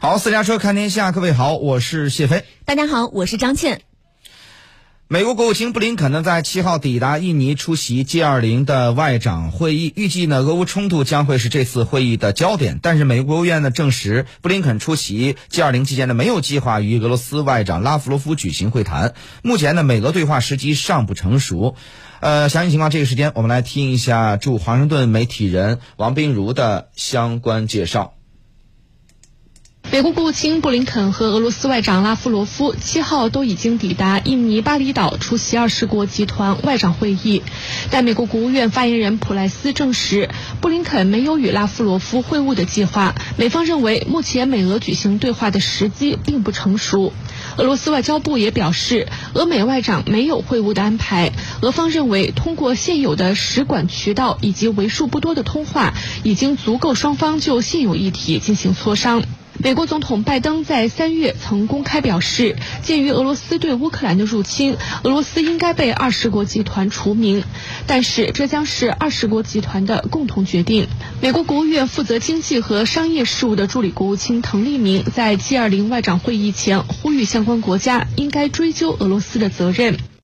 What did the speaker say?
好，私家车看天下，各位好，我是谢飞。大家好，我是张倩。美国国务卿布林肯呢，在七号抵达印尼出席 G20 的外长会议，预计呢，俄乌冲突将会是这次会议的焦点。但是，美国国务院呢证实，布林肯出席 G20 期间呢，没有计划与俄罗斯外长拉夫罗夫举行会谈。目前呢，美俄对话时机尚不成熟。呃，详细情况，这个时间我们来听一下驻华盛顿媒体人王冰如的相关介绍。美国国务卿布林肯和俄罗斯外长拉夫罗夫七号都已经抵达印尼巴厘岛出席二十国集团外长会议，但美国国务院发言人普莱斯证实，布林肯没有与拉夫罗夫会晤的计划。美方认为，目前美俄举行对话的时机并不成熟。俄罗斯外交部也表示，俄美外长没有会晤的安排。俄方认为，通过现有的使馆渠道以及为数不多的通话，已经足够双方就现有议题进行磋商。美国总统拜登在三月曾公开表示，鉴于俄罗斯对乌克兰的入侵，俄罗斯应该被二十国集团除名，但是这将是二十国集团的共同决定。美国国务院负责经济和商业事务的助理国务卿滕利明在 G20 外长会议前呼吁相关国家应该追究俄罗斯的责任。